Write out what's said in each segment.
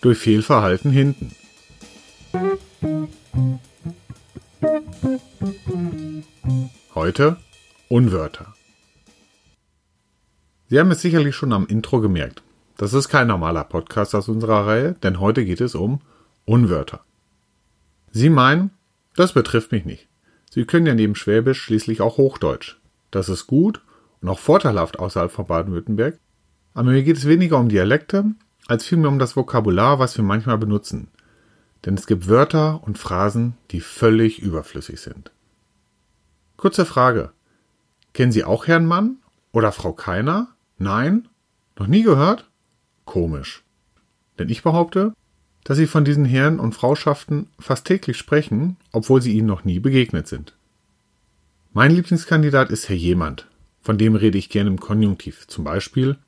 Durch Fehlverhalten hinten. Heute Unwörter. Sie haben es sicherlich schon am Intro gemerkt. Das ist kein normaler Podcast aus unserer Reihe, denn heute geht es um Unwörter. Sie meinen, das betrifft mich nicht. Sie können ja neben Schwäbisch schließlich auch Hochdeutsch. Das ist gut auch vorteilhaft außerhalb von Baden-Württemberg. Aber mir geht es weniger um Dialekte, als vielmehr um das Vokabular, was wir manchmal benutzen. Denn es gibt Wörter und Phrasen, die völlig überflüssig sind. Kurze Frage. Kennen Sie auch Herrn Mann oder Frau Keiner? Nein? Noch nie gehört? Komisch. Denn ich behaupte, dass Sie von diesen Herren und Frauschaften fast täglich sprechen, obwohl Sie ihnen noch nie begegnet sind. Mein Lieblingskandidat ist Herr Jemand. Von dem rede ich gerne im Konjunktiv. Zum Beispiel,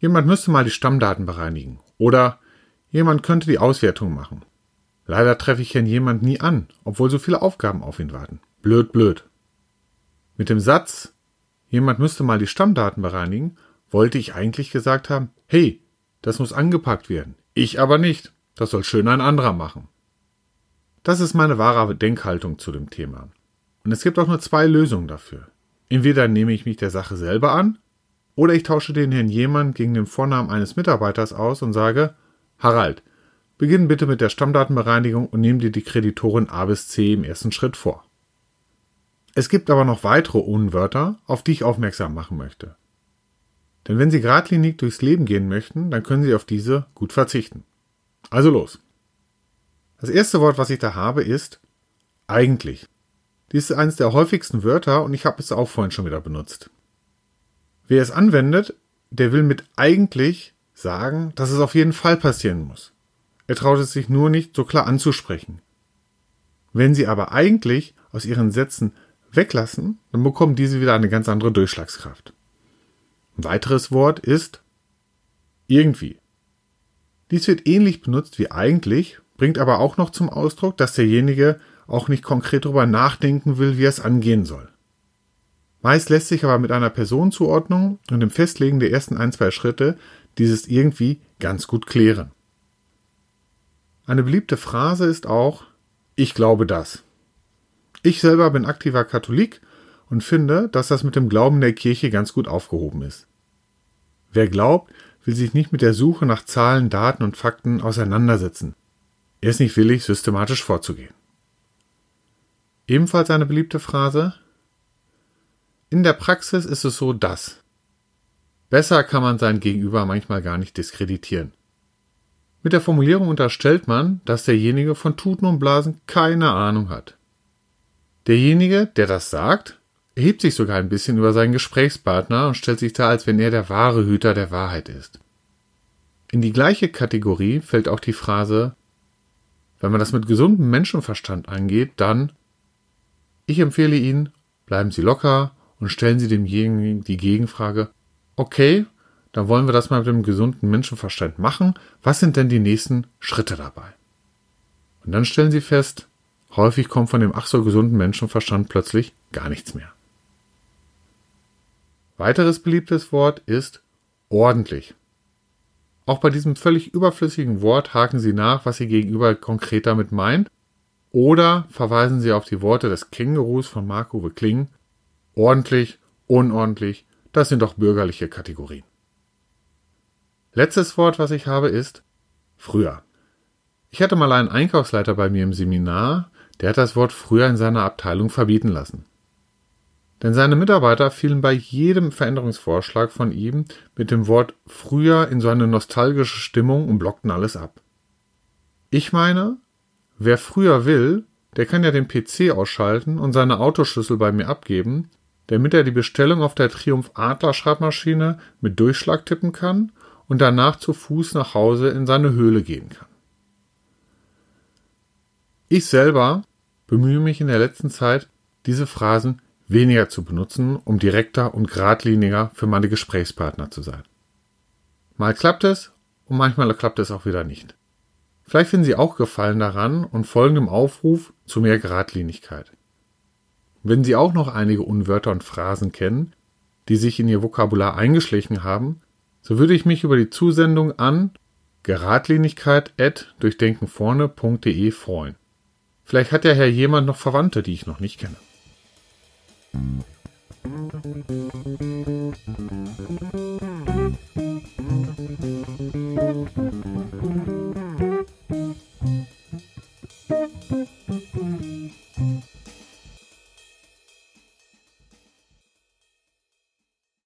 jemand müsste mal die Stammdaten bereinigen. Oder jemand könnte die Auswertung machen. Leider treffe ich Herrn Jemand nie an, obwohl so viele Aufgaben auf ihn warten. Blöd, blöd. Mit dem Satz, jemand müsste mal die Stammdaten bereinigen, wollte ich eigentlich gesagt haben, hey, das muss angepackt werden. Ich aber nicht. Das soll schön ein anderer machen. Das ist meine wahre Denkhaltung zu dem Thema. Und es gibt auch nur zwei Lösungen dafür. Entweder nehme ich mich der Sache selber an, oder ich tausche den Herrn jemand gegen den Vornamen eines Mitarbeiters aus und sage, Harald, beginn bitte mit der Stammdatenbereinigung und nimm dir die Kreditoren A bis C im ersten Schritt vor. Es gibt aber noch weitere Unwörter, auf die ich aufmerksam machen möchte. Denn wenn Sie geradlinig durchs Leben gehen möchten, dann können Sie auf diese gut verzichten. Also los. Das erste Wort, was ich da habe, ist eigentlich. Dies ist eines der häufigsten Wörter und ich habe es auch vorhin schon wieder benutzt. Wer es anwendet, der will mit eigentlich sagen, dass es auf jeden Fall passieren muss. Er traut es sich nur nicht so klar anzusprechen. Wenn Sie aber eigentlich aus Ihren Sätzen weglassen, dann bekommen diese wieder eine ganz andere Durchschlagskraft. Ein weiteres Wort ist irgendwie. Dies wird ähnlich benutzt wie eigentlich, bringt aber auch noch zum Ausdruck, dass derjenige auch nicht konkret darüber nachdenken will, wie er es angehen soll. Meist lässt sich aber mit einer Personenzuordnung und dem Festlegen der ersten ein, zwei Schritte dieses irgendwie ganz gut klären. Eine beliebte Phrase ist auch Ich glaube das. Ich selber bin aktiver Katholik und finde, dass das mit dem Glauben der Kirche ganz gut aufgehoben ist. Wer glaubt, will sich nicht mit der Suche nach Zahlen, Daten und Fakten auseinandersetzen. Er ist nicht willig, systematisch vorzugehen. Ebenfalls eine beliebte Phrase. In der Praxis ist es so, dass. Besser kann man sein Gegenüber manchmal gar nicht diskreditieren. Mit der Formulierung unterstellt man, dass derjenige von Tuten und Blasen keine Ahnung hat. Derjenige, der das sagt, erhebt sich sogar ein bisschen über seinen Gesprächspartner und stellt sich dar, als wenn er der wahre Hüter der Wahrheit ist. In die gleiche Kategorie fällt auch die Phrase, wenn man das mit gesundem Menschenverstand angeht, dann ich empfehle Ihnen, bleiben Sie locker und stellen Sie demjenigen die Gegenfrage, okay, dann wollen wir das mal mit dem gesunden Menschenverstand machen. Was sind denn die nächsten Schritte dabei? Und dann stellen Sie fest, häufig kommt von dem ach so gesunden Menschenverstand plötzlich gar nichts mehr. Weiteres beliebtes Wort ist ordentlich. Auch bei diesem völlig überflüssigen Wort haken Sie nach, was Ihr Gegenüber konkret damit meint, oder verweisen Sie auf die Worte des Kängurus von Marco Kling. Ordentlich, unordentlich, das sind doch bürgerliche Kategorien. Letztes Wort, was ich habe, ist früher. Ich hatte mal einen Einkaufsleiter bei mir im Seminar, der hat das Wort früher in seiner Abteilung verbieten lassen. Denn seine Mitarbeiter fielen bei jedem Veränderungsvorschlag von ihm mit dem Wort früher in so eine nostalgische Stimmung und blockten alles ab. Ich meine, wer früher will, der kann ja den PC ausschalten und seine Autoschlüssel bei mir abgeben, damit er die Bestellung auf der Triumph Adler Schreibmaschine mit Durchschlag tippen kann und danach zu Fuß nach Hause in seine Höhle gehen kann. Ich selber bemühe mich in der letzten Zeit, diese Phrasen weniger zu benutzen, um direkter und geradliniger für meine Gesprächspartner zu sein. Mal klappt es und manchmal klappt es auch wieder nicht. Vielleicht finden Sie auch Gefallen daran und folgen dem Aufruf zu mehr Geradlinigkeit. Wenn Sie auch noch einige Unwörter und Phrasen kennen, die sich in Ihr Vokabular eingeschlichen haben, so würde ich mich über die Zusendung an geradlinigkeit.durchdenkenvorne.de freuen. Vielleicht hat ja Herr jemand noch Verwandte, die ich noch nicht kenne.